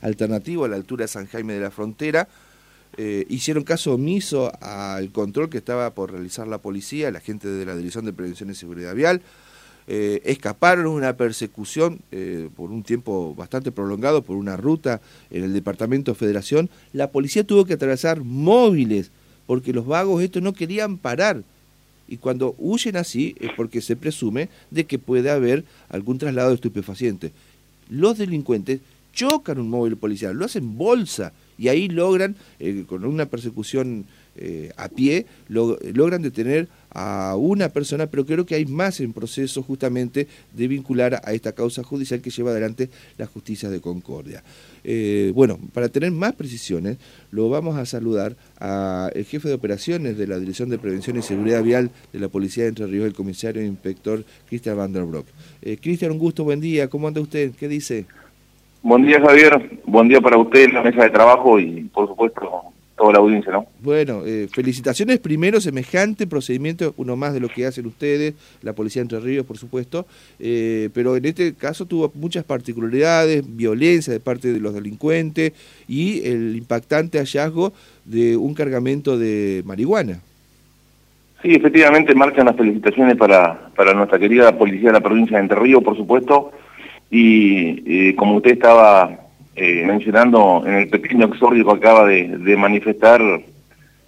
alternativo a la altura de San Jaime de la Frontera. Eh, hicieron caso omiso al control que estaba por realizar la policía, la gente de la Dirección de Prevención y Seguridad Vial. Eh, escaparon una persecución eh, por un tiempo bastante prolongado por una ruta en el departamento Federación. La policía tuvo que atravesar móviles porque los vagos estos no querían parar. Y cuando huyen así es porque se presume de que puede haber algún traslado de estupefacientes. Los delincuentes chocan un móvil policial, lo hacen bolsa y ahí logran, eh, con una persecución eh, a pie, logran detener a una persona, pero creo que hay más en proceso justamente de vincular a esta causa judicial que lleva adelante la justicia de Concordia. Eh, bueno, para tener más precisiones, lo vamos a saludar al jefe de operaciones de la Dirección de Prevención y Seguridad Vial de la Policía de Entre Ríos, el comisario e inspector Cristian Van der Broek. Cristian, un gusto, buen día, ¿cómo anda usted? ¿Qué dice? Buen día, Javier. Buen día para usted, la mesa de trabajo y, por supuesto, toda la audiencia, ¿no? Bueno, eh, felicitaciones primero, semejante procedimiento, uno más de lo que hacen ustedes, la Policía de Entre Ríos, por supuesto, eh, pero en este caso tuvo muchas particularidades, violencia de parte de los delincuentes y el impactante hallazgo de un cargamento de marihuana. Sí, efectivamente marchan las felicitaciones para, para nuestra querida Policía de la Provincia de Entre Ríos, por supuesto, y como usted estaba eh, mencionando en el pequeño exordio que acaba de, manifestar, eh,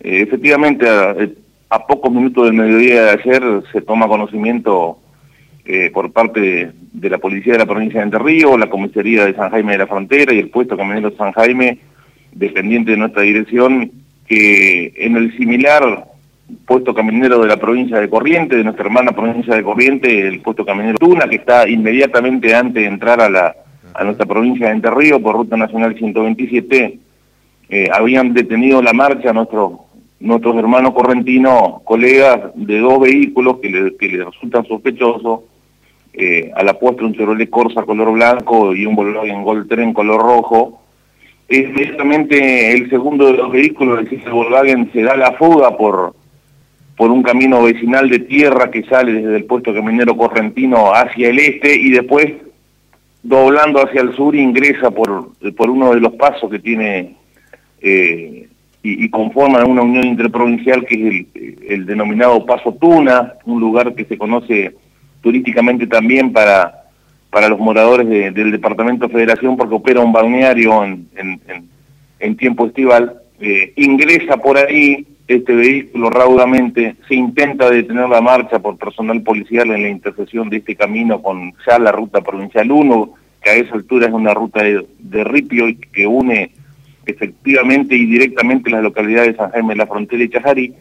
efectivamente a, pocos minutos del mediodía de ayer se toma conocimiento eh, por parte de, la Policía de la Provincia de Entre Ríos, la Comisaría de San Jaime de la Frontera y el puesto camionero San Jaime, dependiente de nuestra dirección, que en el similar puesto caminero de la provincia de Corriente, de nuestra hermana provincia de Corriente, el puesto caminero Tuna, que está inmediatamente antes de entrar a, la, a nuestra provincia de Entre Ríos por Ruta Nacional 127, eh, habían detenido la marcha nuestros nuestros hermanos correntinos, colegas de dos vehículos que le, que le resultan sospechosos, eh, a la puesta un Chevrolet Corsa color blanco y un Volkswagen Gold Tren color rojo, inmediatamente el segundo de los vehículos, el Volkswagen, se da la fuga por por un camino vecinal de tierra que sale desde el puesto caminero correntino hacia el este y después doblando hacia el sur ingresa por, por uno de los pasos que tiene eh, y, conforman una unión interprovincial que es el, denominado Paso Tuna, un lugar que se conoce turísticamente también para, para los moradores del Departamento de Federación porque opera un balneario en, en, tiempo estival. Eh, ingresa por ahí este vehículo raudamente, se intenta detener la marcha por personal policial en la intersección de este camino con ya la ruta provincial 1, que a esa altura es una ruta de, ripio y que une efectivamente y directamente las localidades de San Jaime de la Frontera y Chajarí.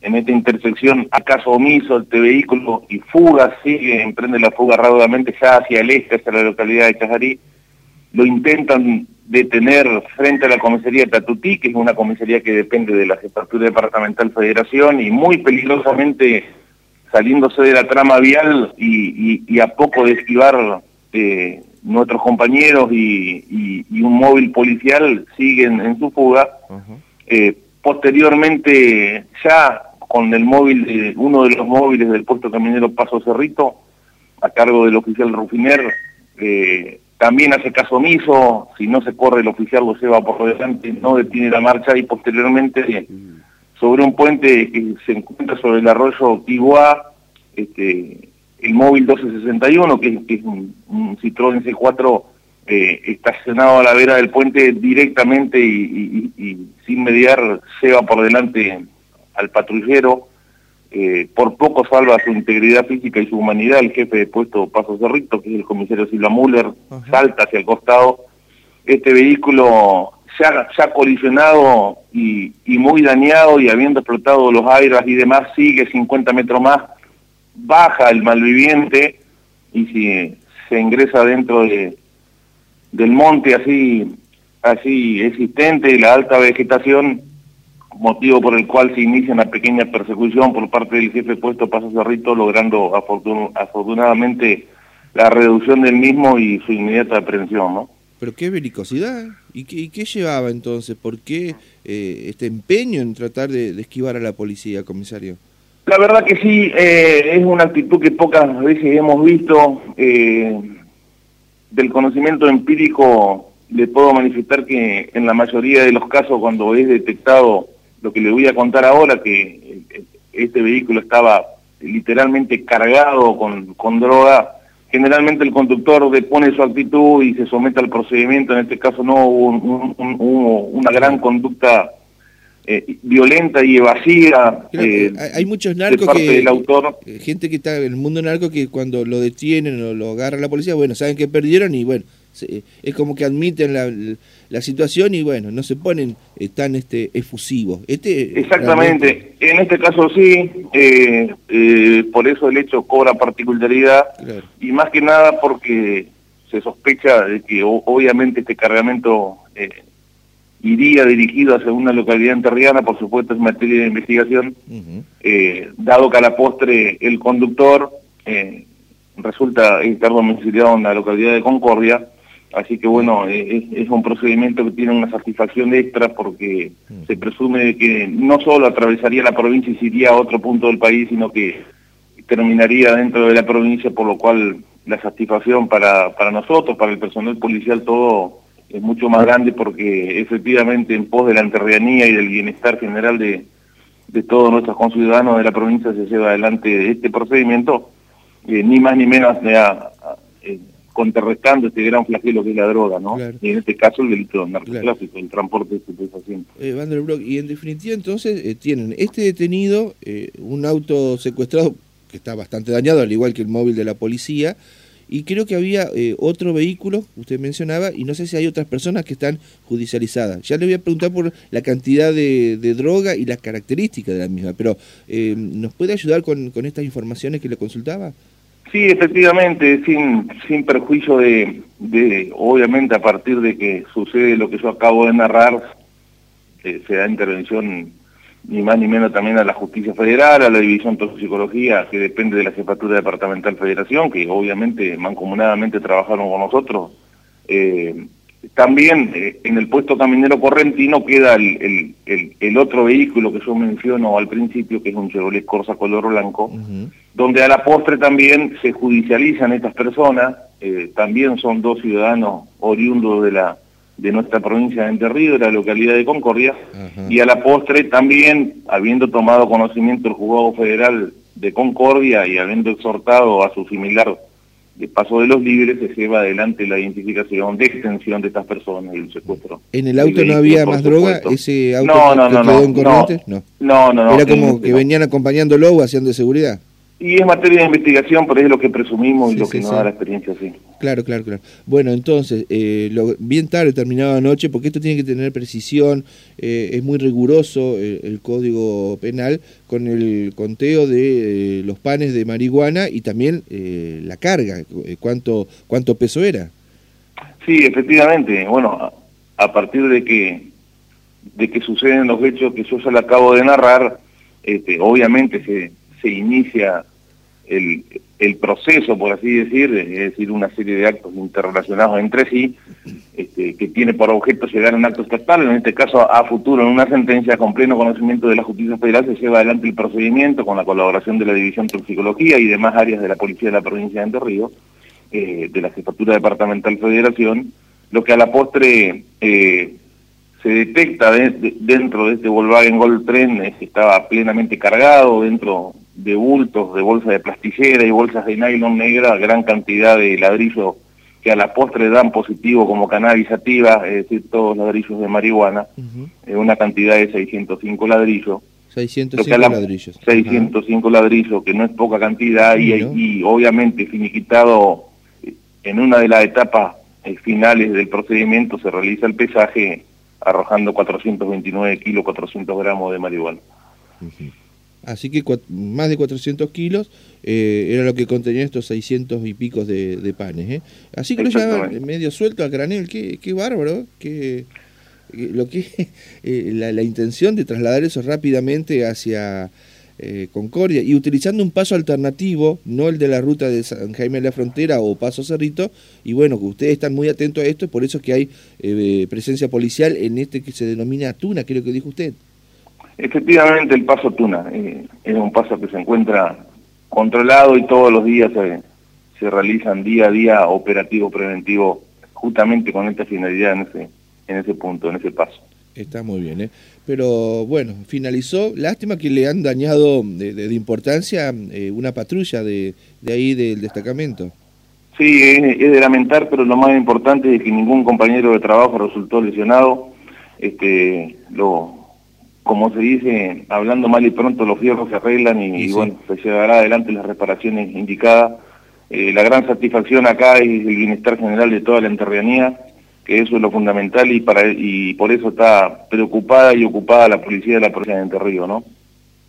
En esta intersección, acaso omiso, este vehículo y fuga, sigue, emprende la fuga raudamente ya hacia el este, hacia la localidad de Chajarí. Lo intentan detener frente a la comisaría de Tatutí, que es una comisaría que depende de la Jefatura Departamental Federación, y muy peligrosamente saliéndose de la trama vial y, a poco de esquivar eh, nuestros compañeros y, un móvil policial siguen en su fuga. Eh, posteriormente, ya con el móvil, de, uno de los móviles del puesto caminero Paso Cerrito, a cargo del oficial Rufiner, eh, también hace caso omiso, si no se corre el oficial lo lleva por delante, no detiene la marcha y posteriormente sobre un puente que se encuentra sobre el arroyo Iguá, este, el móvil 1261, que, es un, Citroën C4 eh, estacionado a la vera del puente directamente y sin mediar lleva por delante al patrullero, eh, por poco salva su integridad física y su humanidad, el jefe de puesto Paso Cerrito, que es el comisario Silva Müller, salta hacia el costado. Este vehículo ya, ha colisionado y, muy dañado y habiendo explotado los aires y demás, sigue 50 metros más, baja el malviviente y si se ingresa dentro de, del monte así, así existente, la alta vegetación, motivo por el cual se inicia una pequeña persecución por parte del jefe puesto Paso Cerrito, logrando afortunadamente la reducción del mismo y su inmediata aprehensión, ¿no? Pero qué belicosidad, ¿y qué, llevaba entonces? ¿Por qué eh, este empeño en tratar de, esquivar a la policía, comisario? La verdad que sí, eh, es una actitud que pocas veces hemos visto, eh, del conocimiento empírico le puedo manifestar que en la mayoría de los casos cuando es detectado lo que le voy a contar ahora, que este vehículo estaba literalmente cargado con, con droga, generalmente el conductor depone su actitud y se somete al procedimiento, en este caso no hubo una gran conducta eh, violenta y evasiva eh, hay muchos narcos parte que, del autor. Eh, gente que está en el mundo narco que cuando lo detienen o lo agarra la policía, bueno, saben que perdieron y bueno, es como que admiten la, la, situación y bueno, no se ponen tan este efusivos. Este, Exactamente, en este caso sí, por eso el hecho cobra particularidad y más que nada porque se sospecha de que obviamente este cargamento iría dirigido hacia una localidad enterriana, por supuesto es materia de investigación, eh, dado que a la postre el conductor eh, resulta estar domiciliado en la localidad de Concordia, así que bueno, eh, es, un procedimiento que tiene una satisfacción extra porque se presume que no solo atravesaría la provincia y se iría a otro punto del país, sino que terminaría dentro de la provincia, por lo cual la satisfacción para, para nosotros, para el personal policial, todo es mucho más grande porque efectivamente en pos de la enterrianía y del bienestar general de, de todos nuestros conciudadanos de la provincia se lleva adelante este procedimiento, eh, ni más ni menos eh, contrarrestando este gran flagelo que es la droga, ¿no? Y en este caso el delito narcotráfico, el transporte de estupefacientes. Eh, y en definitiva entonces eh, tienen este detenido, un auto secuestrado que está bastante dañado, al igual que el móvil de la policía, y creo que había eh, otro vehículo, usted mencionaba, y no sé si hay otras personas que están judicializadas. Ya le voy a preguntar por la cantidad de, droga y las características de la misma, pero eh, ¿nos puede ayudar con, con, estas informaciones que le consultaba? Sí, efectivamente, sin, sin perjuicio de, obviamente a partir de que sucede lo que yo acabo de narrar, eh, se da intervención ni más ni menos también a la Justicia Federal, a la División Toxicología, que depende de la Jefatura Departamental Federación, que obviamente mancomunadamente trabajaron con nosotros. Eh, también eh, en el puesto caminero correntino queda el, el, otro vehículo que yo menciono al principio, que es un Chevrolet Corsa color blanco, donde a la postre también se judicializan estas personas, eh, también son dos ciudadanos oriundos de la de nuestra provincia de Entre Ríos, de la localidad de Concordia, y a la postre también, habiendo tomado conocimiento el juzgado federal de Concordia y habiendo exhortado a su similar de paso de los libres, se lleva adelante la identificación de extensión de estas personas y el secuestro. ¿En el auto no había más droga? ¿Ese auto no, no, no, no, no, no, no, Era como que venían acompañándolo o haciendo de seguridad. Y es materia de investigación, pero es lo que presumimos y lo que nos da la experiencia, sí. Claro, claro, claro. Bueno, entonces, eh, lo, bien tarde terminado anoche, porque esto tiene que tener precisión, eh, es muy riguroso eh, el, Código Penal con el conteo de los panes de marihuana y también la carga, cuánto, cuánto peso era. Sí, efectivamente. Bueno, a, partir de que, de que suceden los hechos que yo ya le acabo de narrar, este, obviamente se se inicia el, proceso, por así decir, es decir, una serie de actos interrelacionados entre sí, este, que tiene por objeto llegar a un acto en este caso a futuro, en una sentencia con pleno conocimiento de la justicia federal, se lleva adelante el procedimiento con la colaboración de la División de Toxicología y demás áreas de la Policía de la Provincia de Entre Ríos, eh, de la Jefatura Departamental Federación, lo que a la postre eh, se detecta dentro de este Volkswagen Gold Tren, que estaba plenamente cargado dentro de bultos, de bolsas de plastillera y bolsas de nylon negra, gran cantidad de ladrillos que a la postre dan positivo como cannabis activa, es decir, todos ladrillos de marihuana, uh una cantidad de 605 ladrillos. 605 ladrillos. 605 ladrillos, que no es poca cantidad, y, y, obviamente finiquitado en una de las etapas eh, finales del procedimiento se realiza el pesaje arrojando 429 kilos, 400 gramos de marihuana así que más de 400 kilos eh, era lo que contenía estos 600 y picos de, panes. ¿eh? Así que lo llevaban medio suelto a granel, qué, qué bárbaro, que lo que eh, la, la, intención de trasladar eso rápidamente hacia Concordia y utilizando un paso alternativo, no el de la ruta de San Jaime de la Frontera o Paso Cerrito, y bueno, que ustedes están muy atentos a esto, por eso es que hay presencia policial en este que se denomina Tuna, creo que dijo usted. Efectivamente, el paso Tuna eh, es un paso que se encuentra controlado y todos los días se, realizan día a día operativos preventivos justamente con esta finalidad en ese, en ese punto, en ese paso. Está muy bien, ¿eh? Pero bueno, finalizó. Lástima que le han dañado de, importancia eh, una patrulla de, de, ahí del destacamento. Sí, es, de lamentar, pero lo más importante es que ningún compañero de trabajo resultó lesionado. Este, lo, como se dice, hablando mal y pronto los fierros se arreglan y, bueno, se llevará adelante las reparaciones indicadas. Eh, la gran satisfacción acá es el bienestar general de toda la enterrianía que eso es lo fundamental y para y por eso está preocupada y ocupada la policía de la provincia de Entre Ríos, ¿no?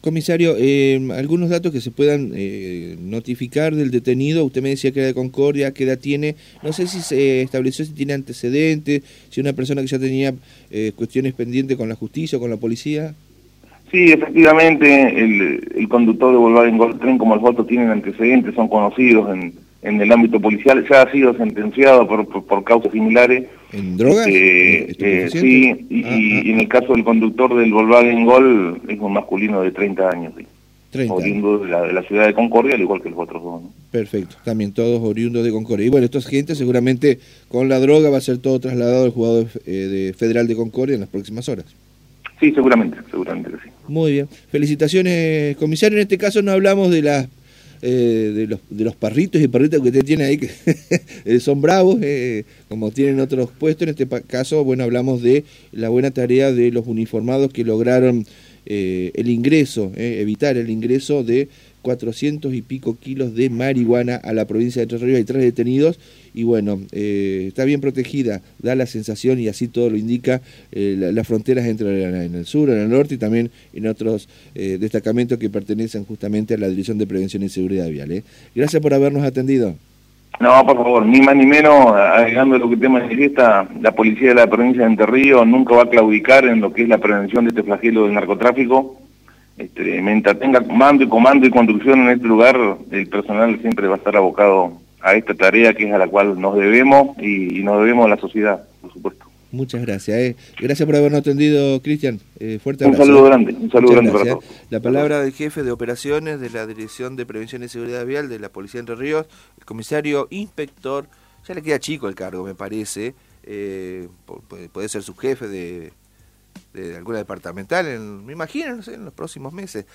Comisario, eh, algunos datos que se puedan eh, notificar del detenido, usted me decía que era de Concordia, qué edad tiene, no sé si se estableció si tiene antecedentes, si una persona que ya tenía eh, cuestiones pendientes con la justicia o con la policía. Sí, efectivamente, el, el conductor de Volkswagen Gold Tren como el voto tienen antecedentes, son conocidos en, en el ámbito policial, ya ha sido sentenciado por, por, causas similares. ¿En drogas? Eh, eh, sí, ah, ah. y, en el caso del conductor del Volkswagen Gol es un masculino de 30 años. Sí. 30 oriundo de la, de la, ciudad de Concordia, al igual que los otros dos. Perfecto, también todos oriundos de Concordia. Y bueno, estos gente seguramente con la droga va a ser todo trasladado al jugador eh, de Federal de Concordia en las próximas horas. Sí, seguramente, seguramente que sí. Muy bien. Felicitaciones, comisario. En este caso no hablamos de las eh, de, los, de los parritos y perritos que usted tiene ahí, que eh, son bravos, eh, como tienen otros puestos. En este caso, bueno, hablamos de la buena tarea de los uniformados que lograron el ingreso, evitar el ingreso de 400 y pico kilos de marihuana a la provincia de Entre Ríos. Hay tres detenidos y bueno, eh, está bien protegida, da la sensación y así todo lo indica eh, las fronteras entre en el sur, en el norte y también en otros eh, destacamentos que pertenecen justamente a la Dirección de Prevención y Seguridad Vial. Gracias por habernos atendido. No, por favor, ni más ni menos, agregando lo que te manifiesta, la policía de la provincia de Entre Ríos nunca va a claudicar en lo que es la prevención de este flagelo del narcotráfico este, mientras tenga mando y comando y conducción en este lugar, el personal siempre va a estar abocado a esta tarea que es a la cual nos debemos y, nos debemos a la sociedad, por supuesto. Muchas gracias. Eh. Gracias por habernos atendido, Cristian. Eh, fuerte abrazo. Un saludo grande, un saludo grande para todos. La palabra del jefe de operaciones de la Dirección de Prevención y Seguridad Vial de la Policía de Entre Ríos, el comisario inspector, ya le queda chico el cargo, me parece, eh, puede ser su jefe de de alguna departamental, en, me imagino, no sé, en los próximos meses.